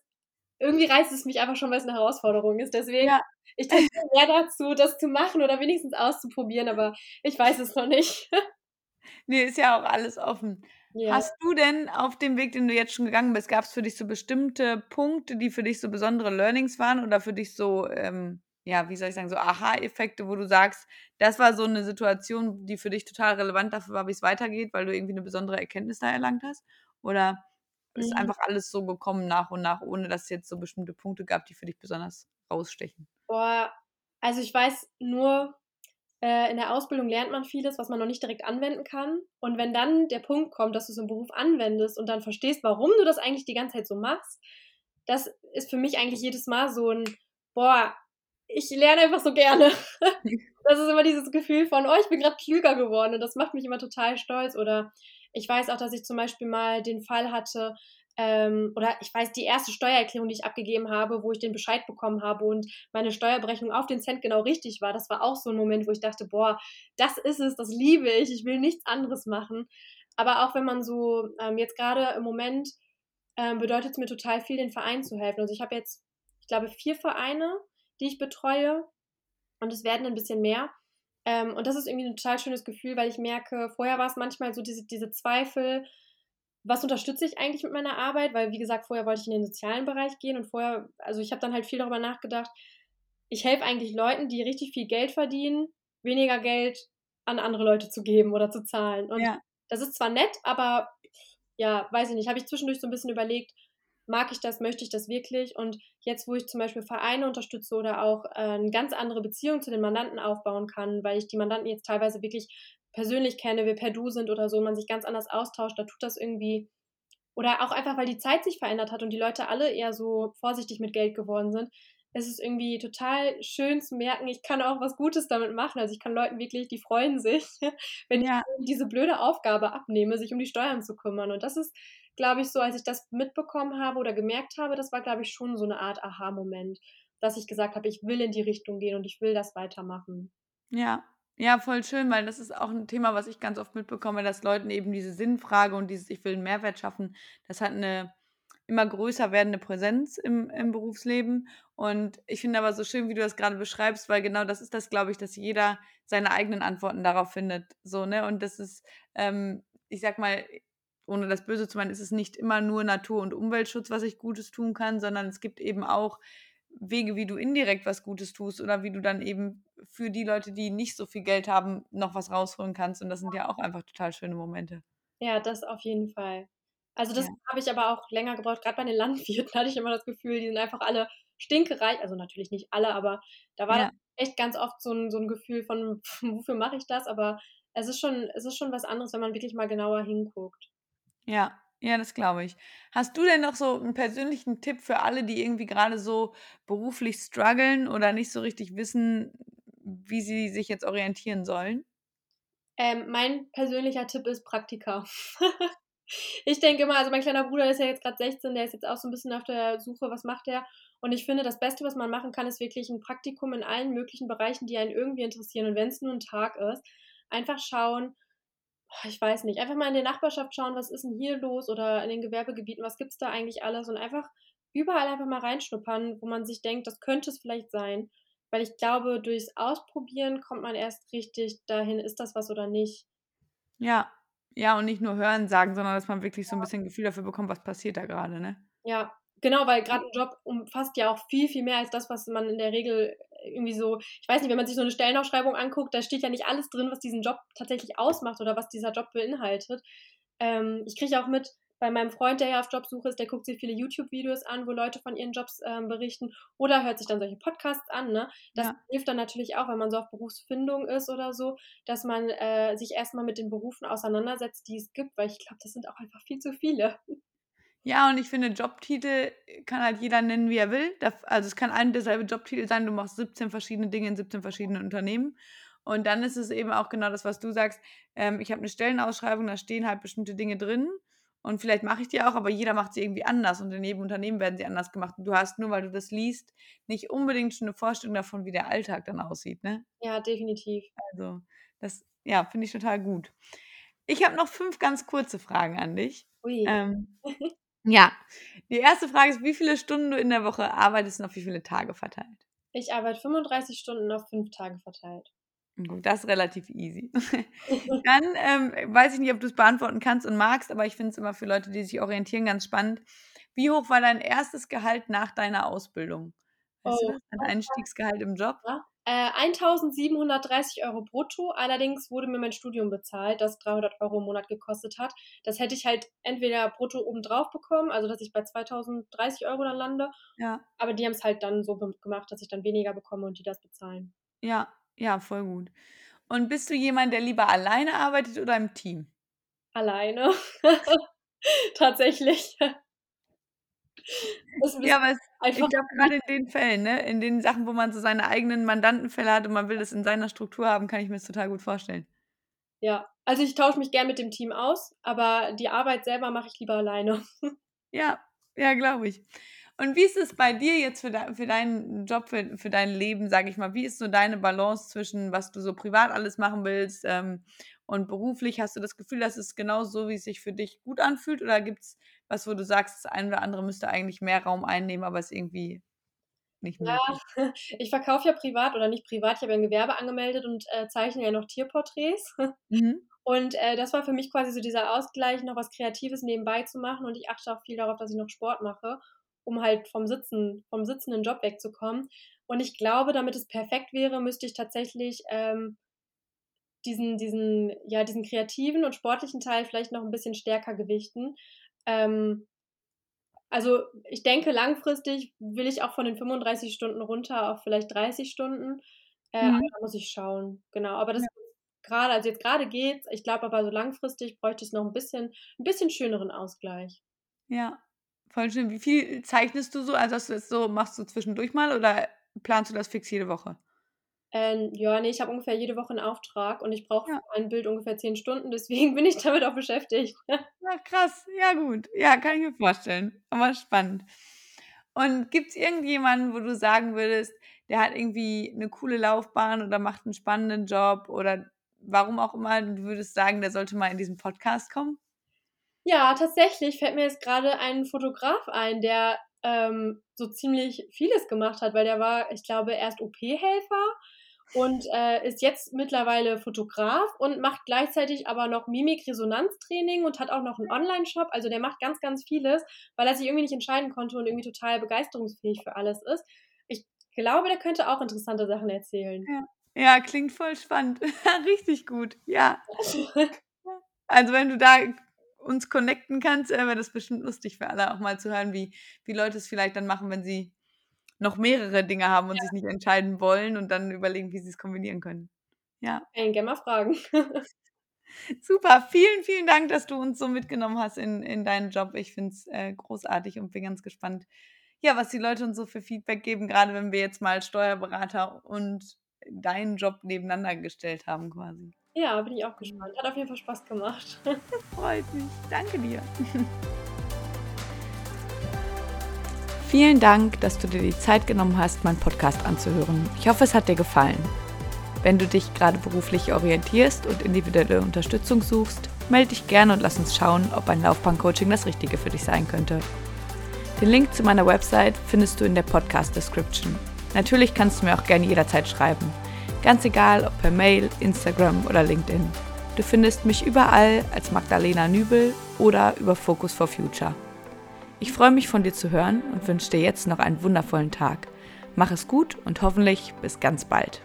irgendwie reizt es mich einfach schon, weil's 'ne Herausforderung ist. Deswegen, Ja. ich tendiere mehr dazu, das zu machen oder wenigstens auszuprobieren, aber ich weiß es noch nicht. <laughs> Ne, ist ja auch alles offen. Ja. Hast du denn auf dem Weg, den du jetzt schon gegangen bist gab's für dich so bestimmte Punkte, die für dich so besondere Learnings waren oder für dich so, ähm, ja, wie soll ich sagen, so Aha-Effekte, wo du sagst, das war so 'ne Situation, die für dich total relevant dafür war, wie's weitergeht, weil du irgendwie 'ne besondere Erkenntnis da erlangt hast? Oder ist Mhm. einfach alles so gekommen nach und nach, ohne dass es jetzt so bestimmte Punkte gab, die für dich besonders rausstechen? Boah, also, ich weiß nur, äh, in der Ausbildung lernt man vieles, was man noch nicht direkt anwenden kann. Und wenn dann der Punkt kommt, dass du's im Beruf anwendest und dann verstehst, warum du das eigentlich die ganze Zeit so machst, das ist für mich eigentlich jedes Mal so 'n: „Boah, ich lerne einfach so gerne.“ <laughs> Das ist immer dieses Gefühl von: „Oh, ich bin grad klüger geworden.“ Und das macht mich immer total stolz. Oder ich weiß auch, dass ich zum Beispiel mal den Fall hatte, ähm oder ich weiß, die erste Steuererklärung, die ich abgegeben habe, wo ich den Bescheid bekommen habe und meine Steuerberechnung auf den Cent genau richtig war, das war auch so 'n Moment, wo ich dachte: „Boah, das ist es, das liebe ich. Ich will nichts anderes machen.“ Aber auch wenn man so, ähm jetzt grade im Moment, ähm, bedeutet's mir total viel, den Vereinen zu helfen. Also, ich habe jetzt, ich glaube, 4 Vereine, die ich betreue und es werden 'n bisschen mehr. Ähm, und das ist irgendwie 'n total schönes Gefühl, weil ich merke vorher war's manchmal so diese diese Zweifel: „Was unterstütze ich eigentlich mit meiner Arbeit?“ Weil, wie gesagt, vorher wollte ich in den sozialen Bereich gehen und vorher also, ich habe dann halt viel darüber nachgedacht, ich helfe eigentlich Leuten, die richtig viel Geld verdienen, weniger Geld an andere Leute zu geben oder zu zahlen. Und Ja. das ist zwar nett, aber ja, weiß ich nicht, habe ich zwischendurch so 'n bisschen überlegt: „Mag ich das? Möchte ich das wirklich?“ Und jetzt, wo ich zum Beispiel Vereine unterstütze oder auch, äh, 'ne ganz andere Beziehung zu den Mandanten aufbauen kann, weil ich die Mandanten jetzt teilweise wirklich persönlich kenne, wir per Du sind oder so, man sich ganz anders austauscht, da tut das irgendwie oder auch einfach, weil die Zeit sich verändert hat und die Leute alle eher so vorsichtig mit Geld geworden sind. Es ist irgendwie total schön zu merken, ich kann auch was Gutes damit machen. Also, ich kann Leuten wirklich die freuen sich, <laughs> wenn ich Ja. ihnen diese blöde Aufgabe abnehme, sich um die Steuern zu kümmern. Und das ist, glaube ich, so, als ich das mitbekommen habe oder gemerkt habe, das war, glaube ich, schon so 'ne Art Aha-Moment, dass ich gesagt habe: „Ich will in die Richtung gehen und ich will das weitermachen.“ Ja. Ja, voll schön, weil das ist auch 'n Thema, was ich ganz oft mitbekomme, dass Leuten eben diese Sinnfrage und dieses „Ich will 'n Mehrwert schaffen“, das hat 'ne immer größer werdende Präsenz im im Berufsleben. Und ich finde aber so schön, wie du das grade beschreibst, weil genau das ist das, glaube ich, dass jeder seine eigenen Antworten darauf findet, so, ne? Und das ist, ähm, ich sage mal, ohne das böse zu meinen, ist es nicht immer nur Natur und Umweltschutz, was ich Gutes tun kann, sondern es gibt eben auch Wege, wie du indirekt was Gutes tust oder wie du dann eben für die Leute, die nicht so viel Geld haben, noch was rausholen kannst. Und das sind ja auch einfach total schöne Momente. Ja, das auf jeden Fall. Also, das Ja. habe ich aber auch länger gebraucht. Grad bei den Landwirten <laughs> hatte ich immer das Gefühl, die sind einfach alle stinkereich. Also, natürlich nicht alle, aber da war Ja. echt ganz oft so 'n so 'n Gefühl von: <laughs> „Wofür mache ich das?“ Aber es ist schon es ist schon was anderes, wenn man wirklich mal genauer hinguckt. Ja, ja, das glaube ich. Hast du denn noch so 'n persönlichen Tipp für alle, die irgendwie grade so beruflich strugglen oder nicht so richtig wissen, wie sie sich jetzt orientieren sollen? Ähm, mein persönlicher Tipp ist Praktika. <laughs> Ich denke immer also, mein kleiner Bruder ist ja jetzt grad 16, der ist jetzt auch so 'n bisschen auf der Suche, was macht er? Und ich finde, das Beste, was man machen kann, ist wirklich 'n Praktikum in allen möglichen Bereichen, die einen irgendwie interessieren. Und wenn's nur 'n Tag ist, einfach schauen ich weiß nicht, einfach mal in der Nachbarschaft schauen, was ist 'n hier los oder in den Gewerbegebieten, was gibt's da eigentlich alles? Und einfach überall einfach mal reinschnuppern, wo man sich denkt, das könnte es vielleicht sein. Weil ich glaube, durchs Ausprobieren kommt man erst richtig dahin, ist das was oder nicht. Ja. Ja, und nicht nur hören sagen, sondern dass man wirklich so 'n Ja. bisschen Gefühl dafür bekommt, was passiert da grade, ne? Ja, genau, weil grad 'n Job umfasst ja auch viel, viel mehr als das, was man in der Regel irgendwie so, ich weiß nicht, wenn man sich so eine Stellenausschreibung anguckt, da steht ja nicht alles drin, was diesen Job tatsächlich ausmacht oder was dieser Job beinhaltet. Ähm, ich kriege auch mit, bei meinem Freund, der ja auf Jobsuche ist, der guckt sich viele YouTube-Videos an, wo Leute von ihren Jobs ähm, berichten oder hört sich dann solche Podcasts an. Ne? Das ja. hilft dann natürlich auch, wenn man so auf Berufsfindung ist oder so, dass man äh, sich erstmal mit den Berufen auseinandersetzt, die es gibt, weil ich glaube, das sind auch einfach viel zu viele. Ja, und ich finde, Jobtitel kann halt jeder nennen, wie er will. Also es kann ein derselbe Jobtitel sein, du machst 17 verschiedene Dinge in 17 verschiedenen Unternehmen. Und dann ist es eben auch genau das, was du sagst. Ähm, ich habe eine Stellenausschreibung, da stehen halt bestimmte Dinge drin. Und vielleicht mache ich die auch, aber jeder macht sie irgendwie anders und in jedem Unternehmen werden sie anders gemacht. Und du hast nur, weil du das liest, nicht unbedingt schon eine Vorstellung davon, wie der Alltag dann aussieht, ne? Ja, definitiv. Also, das, ja, finde ich total gut. Ich habe noch fünf ganz kurze Fragen an dich. Ui. Ähm, <laughs> ja, die erste Frage ist, wie viele Stunden du in der Woche arbeitest und auf wie viele Tage verteilt? Ich arbeite 35 Stunden auf fünf Tage verteilt. Gut, das ist relativ easy. <laughs> Dann ähm, weiß ich nicht, ob du es beantworten kannst und magst, aber ich finde es immer für Leute, die sich orientieren, ganz spannend. Wie hoch war dein erstes Gehalt nach deiner Ausbildung? Weißt oh, du? Dein Einstiegsgehalt im Job? Ja. Äh, 1730 Euro brutto. Allerdings wurde mir mein Studium bezahlt, das 300 Euro im Monat gekostet hat. Das hätte ich halt entweder brutto obendrauf bekommen, also dass ich bei 2030 Euro dann lande. Ja. Aber die haben es halt dann so gemacht, dass ich dann weniger bekomme und die das bezahlen. Ja, ja, voll gut. Und bist du jemand, der lieber alleine arbeitet oder im Team? Alleine. <laughs> Tatsächlich. Ja, aber es, ich glaube, gerade in den Fällen, ne, in den Sachen, wo man so seine eigenen Mandantenfälle hat und man will das in seiner Struktur haben, kann ich mir das total gut vorstellen. Ja, also ich tausche mich gern mit dem Team aus, aber die Arbeit selber mache ich lieber alleine. <laughs> Ja, ja, glaube ich. Und wie ist es bei dir jetzt für, de für deinen Job, für, für dein Leben, sage ich mal? Wie ist so deine Balance zwischen, was du so privat alles machen willst ähm, und beruflich? Hast du das Gefühl, dass es genau so, wie es sich für dich gut anfühlt? Oder gibt es was, wo du sagst, das eine oder andere müsste eigentlich mehr Raum einnehmen, aber es irgendwie nicht möglich? Ja, <laughs> ich verkaufe ja privat oder nicht privat. Ich habe ja ein Gewerbe angemeldet und äh, zeichne ja noch Tierporträts. <laughs> Mhm. Und äh, das war für mich quasi so dieser Ausgleich, noch was Kreatives nebenbei zu machen. Und ich achte auch viel darauf, dass ich noch Sport mache um halt vom Sitzen, vom sitzenden Job wegzukommen. Und ich glaube, damit es perfekt wäre, müsste ich tatsächlich ähm, diesen, diesen, ja, diesen kreativen und sportlichen Teil vielleicht noch ein bisschen stärker gewichten. Ähm, also ich denke, langfristig will ich auch von den 35 Stunden runter auf vielleicht 30 Stunden. Äh, mhm. Da muss ich schauen. Genau. Aber das ja. gerade, also jetzt gerade geht's. Ich glaube aber so langfristig bräuchte es noch ein bisschen, ein bisschen schöneren Ausgleich. Ja, Voll schön. Wie viel zeichnest du so? Also hast du das so, machst du zwischendurch mal oder planst du das fix jede Woche? Ähm, ja, nee, ich habe ungefähr jede Woche einen Auftrag und ich brauche ja. ein Bild ungefähr zehn Stunden, deswegen <laughs> bin ich damit auch beschäftigt. ja, krass. Ja, gut. Ja, kann ich mir vorstellen. Aber spannend. Und gibt es irgendjemanden, wo du sagen würdest, der hat irgendwie eine coole Laufbahn oder macht einen spannenden Job oder warum auch immer, du würdest sagen, der sollte mal in diesen Podcast kommen? Ja, tatsächlich fällt mir jetzt gerade ein Fotograf ein, der ähm, so ziemlich vieles gemacht hat, weil der war, ich glaube, erst OP-Helfer und äh, ist jetzt mittlerweile Fotograf und macht gleichzeitig aber noch Mimik-Resonanztraining und hat auch noch einen Online-Shop. Also der macht ganz, ganz vieles, weil er sich irgendwie nicht entscheiden konnte und irgendwie total begeisterungsfähig für alles ist. Ich glaube, der könnte auch interessante Sachen erzählen. Ja, ja klingt voll spannend. <laughs> Richtig gut, ja. <laughs> Also wenn du da uns connecten kannst, äh, wäre das bestimmt lustig für alle auch mal zu hören, wie, wie Leute es vielleicht dann machen, wenn sie noch mehrere Dinge haben und ja. sich nicht entscheiden wollen und dann überlegen, wie sie es kombinieren können. Ja. Ich gerne mal fragen. <laughs> Super, vielen, vielen Dank, dass du uns so mitgenommen hast in, in deinen Job. Ich finde es äh, großartig und bin ganz gespannt, ja, was die Leute uns so für Feedback geben, gerade wenn wir jetzt mal Steuerberater und deinen Job nebeneinander gestellt haben quasi. Ja, bin ich auch gespannt. Hat auf jeden Fall Spaß gemacht. Das <laughs> freut mich. Danke dir. <laughs> Vielen Dank, dass du dir die Zeit genommen hast, meinen Podcast anzuhören. Ich hoffe, es hat dir gefallen. Wenn du dich gerade beruflich orientierst und individuelle Unterstützung suchst, melde dich gerne und lass uns schauen, ob ein Laufbahn-Coaching das Richtige für dich sein könnte. Den Link zu meiner Website findest du in der Podcast-Description. Natürlich kannst du mir auch gerne jederzeit schreiben. Ganz egal, ob per Mail, Instagram oder LinkedIn. Du findest mich überall als Magdalena Nübel oder über Focus for Future. Ich freue mich von dir zu hören und wünsche dir jetzt noch einen wundervollen Tag. Mach es gut und hoffentlich bis ganz bald.